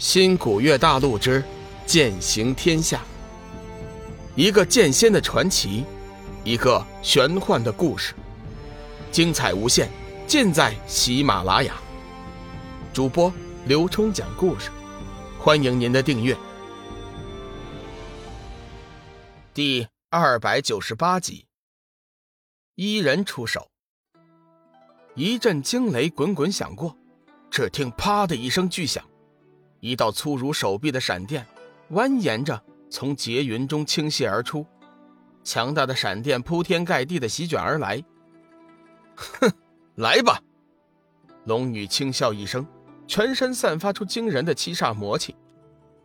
新古月大陆之剑行天下，一个剑仙的传奇，一个玄幻的故事，精彩无限，尽在喜马拉雅。主播刘冲讲故事，欢迎您的订阅。第二百九十八集，伊人出手，一阵惊雷滚滚响过，只听“啪”的一声巨响。一道粗如手臂的闪电蜿蜒着从劫云中倾泻而出，强大的闪电铺天盖地的席卷而来。哼，来吧！龙女轻笑一声，全身散发出惊人的七煞魔气，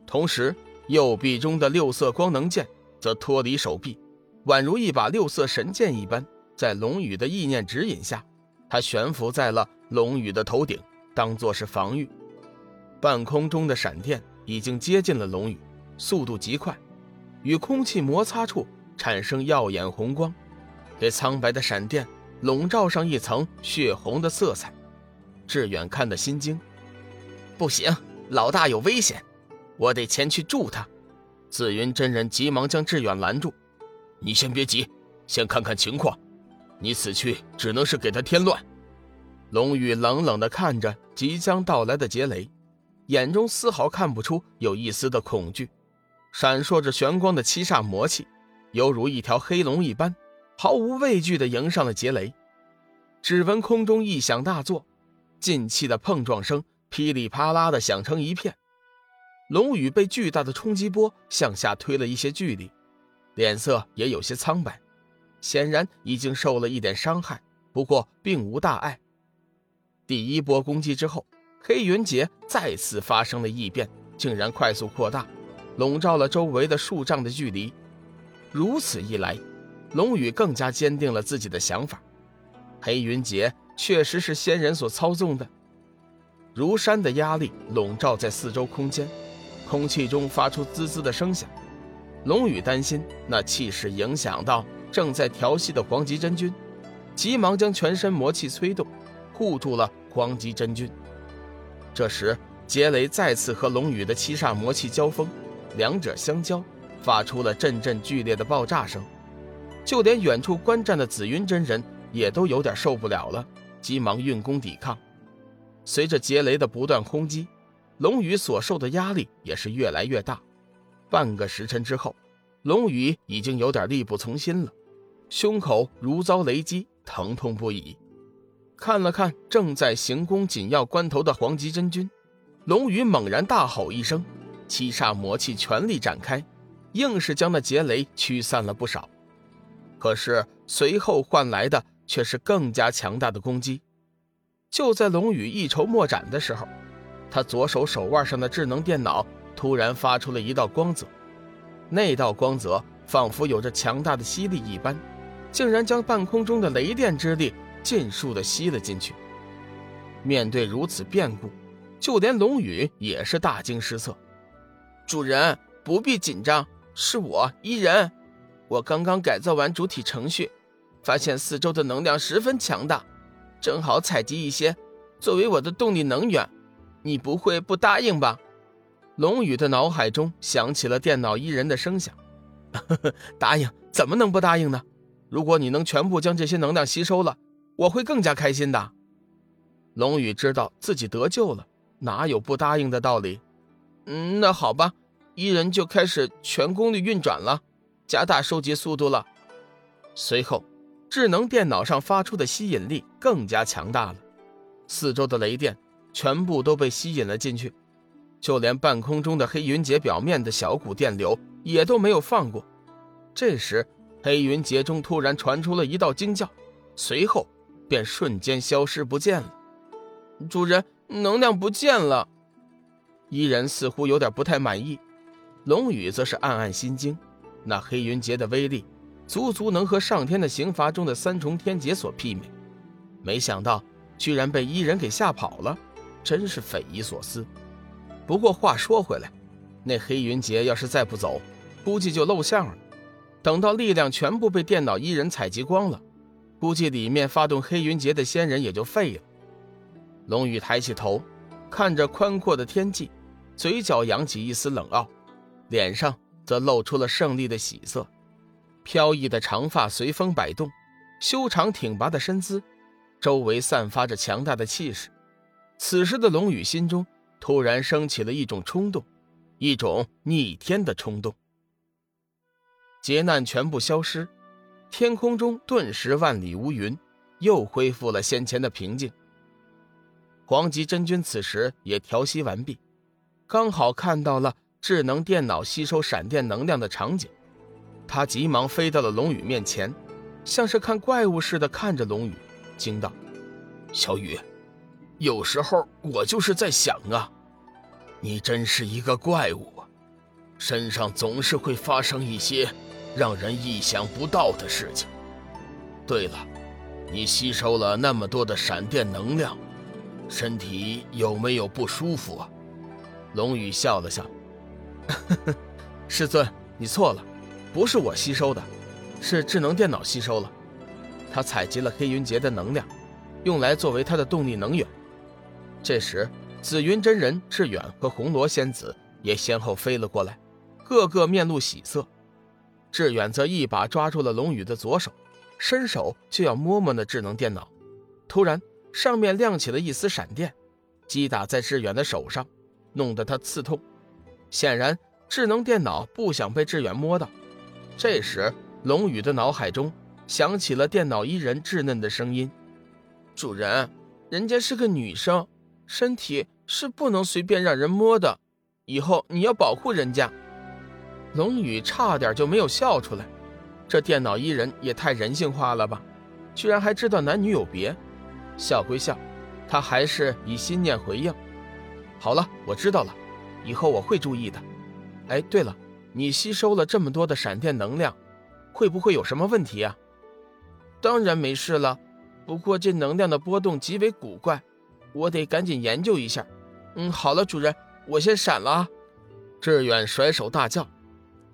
同时右臂中的六色光能剑则脱离手臂，宛如一把六色神剑一般，在龙宇的意念指引下，它悬浮在了龙宇的头顶，当做是防御。半空中的闪电已经接近了龙宇，速度极快，与空气摩擦处产生耀眼红光，给苍白的闪电笼罩上一层血红的色彩。志远看得心惊，不行，老大有危险，我得前去助他。紫云真人急忙将志远拦住：“你先别急，先看看情况。你此去只能是给他添乱。”龙宇冷冷地看着即将到来的劫雷。眼中丝毫看不出有一丝的恐惧，闪烁着玄光的七煞魔气，犹如一条黑龙一般，毫无畏惧地迎上了劫雷。只闻空中异响大作，劲气的碰撞声噼里啪啦地响成一片。龙宇被巨大的冲击波向下推了一些距离，脸色也有些苍白，显然已经受了一点伤害，不过并无大碍。第一波攻击之后。黑云劫再次发生了异变，竟然快速扩大，笼罩了周围的数丈的距离。如此一来，龙宇更加坚定了自己的想法：黑云劫确实是仙人所操纵的。如山的压力笼罩在四周空间，空气中发出滋滋的声响。龙宇担心那气势影响到正在调息的黄极真君，急忙将全身魔气催动，护住了黄极真君。这时，劫雷再次和龙宇的七煞魔气交锋，两者相交，发出了阵阵剧烈的爆炸声。就连远处观战的紫云真人也都有点受不了了，急忙运功抵抗。随着劫雷的不断轰击，龙宇所受的压力也是越来越大。半个时辰之后，龙宇已经有点力不从心了，胸口如遭雷击，疼痛不已。看了看正在行宫紧要关头的黄极真君，龙宇猛然大吼一声，七煞魔气全力展开，硬是将那劫雷驱散了不少。可是随后换来的却是更加强大的攻击。就在龙宇一筹莫展的时候，他左手手腕上的智能电脑突然发出了一道光泽，那道光泽仿佛有着强大的吸力一般，竟然将半空中的雷电之力。尽数的吸了进去。面对如此变故，就连龙宇也是大惊失色。主人不必紧张，是我伊人。我刚刚改造完主体程序，发现四周的能量十分强大，正好采集一些作为我的动力能源。你不会不答应吧？龙宇的脑海中响起了电脑伊人的声响。答应？怎么能不答应呢？如果你能全部将这些能量吸收了。我会更加开心的。龙宇知道自己得救了，哪有不答应的道理？嗯，那好吧，一人就开始全功率运转了，加大收集速度了。随后，智能电脑上发出的吸引力更加强大了，四周的雷电全部都被吸引了进去，就连半空中的黑云节表面的小股电流也都没有放过。这时，黑云节中突然传出了一道惊叫，随后。便瞬间消失不见了。主人，能量不见了。伊人似乎有点不太满意，龙宇则是暗暗心惊。那黑云劫的威力，足足能和上天的刑罚中的三重天劫所媲美。没想到居然被伊人给吓跑了，真是匪夷所思。不过话说回来，那黑云劫要是再不走，估计就露馅了。等到力量全部被电脑伊人采集光了。估计里面发动黑云劫的仙人也就废了。龙宇抬起头，看着宽阔的天际，嘴角扬起一丝冷傲，脸上则露出了胜利的喜色。飘逸的长发随风摆动，修长挺拔的身姿，周围散发着强大的气势。此时的龙宇心中突然升起了一种冲动，一种逆天的冲动。劫难全部消失，天空中顿时万里无云，又恢复了先前的平静。黄极真君此时也调息完毕，刚好看到了智能电脑吸收闪电能量的场景，他急忙飞到了龙宇面前，像是看怪物似的看着龙宇，惊道：“小雨，有时候我就是在想啊，你真是一个怪物啊，身上总是会发生一些让人意想不到的事情。对了，你吸收了那么多的闪电能量。”身体有没有不舒服啊？龙宇笑了笑，师尊，你错了，不是我吸收的，是智能电脑吸收了。他采集了黑云劫的能量，用来作为他的动力能源。这时，紫云真人、志远和红罗仙子也先后飞了过来，个个面露喜色。志远则一把抓住了龙宇的左手，伸手就要摸摸那智能电脑，突然。上面亮起了一丝闪电，击打在志远的手上，弄得他刺痛。显然，智能电脑不想被志远摸到。这时，龙宇的脑海中响起了电脑伊人稚嫩的声音：“主人，人家是个女生，身体是不能随便让人摸的，以后你要保护人家。”龙宇差点就没有笑出来，这电脑伊人也太人性化了吧，居然还知道男女有别。笑归笑，他还是以心念回应。好了，我知道了，以后我会注意的。哎，对了，你吸收了这么多的闪电能量，会不会有什么问题啊？当然没事了，不过这能量的波动极为古怪，我得赶紧研究一下。嗯，好了，主人，我先闪了啊！志远甩手大叫：“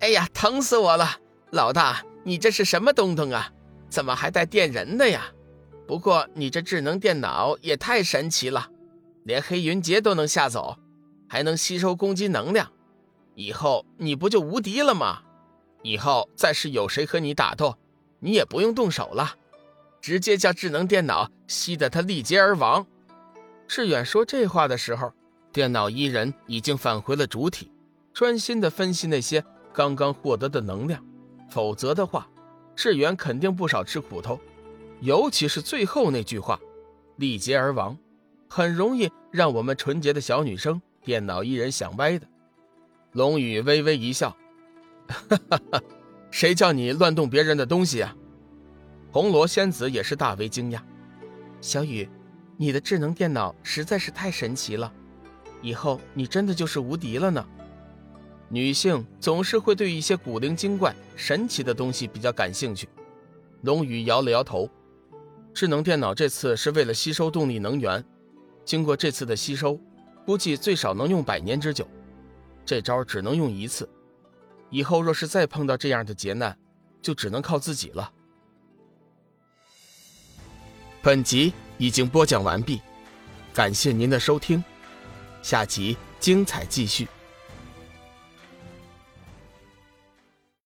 哎呀，疼死我了！老大，你这是什么东东啊？怎么还带电人的呀？”不过你这智能电脑也太神奇了，连黑云杰都能吓走，还能吸收攻击能量，以后你不就无敌了吗？以后再是有谁和你打斗，你也不用动手了，直接叫智能电脑吸得他力竭而亡。志远说这话的时候，电脑伊人已经返回了主体，专心的分析那些刚刚获得的能量，否则的话，志远肯定不少吃苦头。尤其是最后那句话，“力竭而亡”，很容易让我们纯洁的小女生电脑一人想歪的。龙宇微微一笑：“哈哈哈，谁叫你乱动别人的东西啊？”红罗仙子也是大为惊讶：“小雨，你的智能电脑实在是太神奇了，以后你真的就是无敌了呢。”女性总是会对一些古灵精怪、神奇的东西比较感兴趣。龙宇摇了摇头。智能电脑这次是为了吸收动力能源，经过这次的吸收，估计最少能用百年之久。这招只能用一次，以后若是再碰到这样的劫难，就只能靠自己了。本集已经播讲完毕，感谢您的收听，下集精彩继续。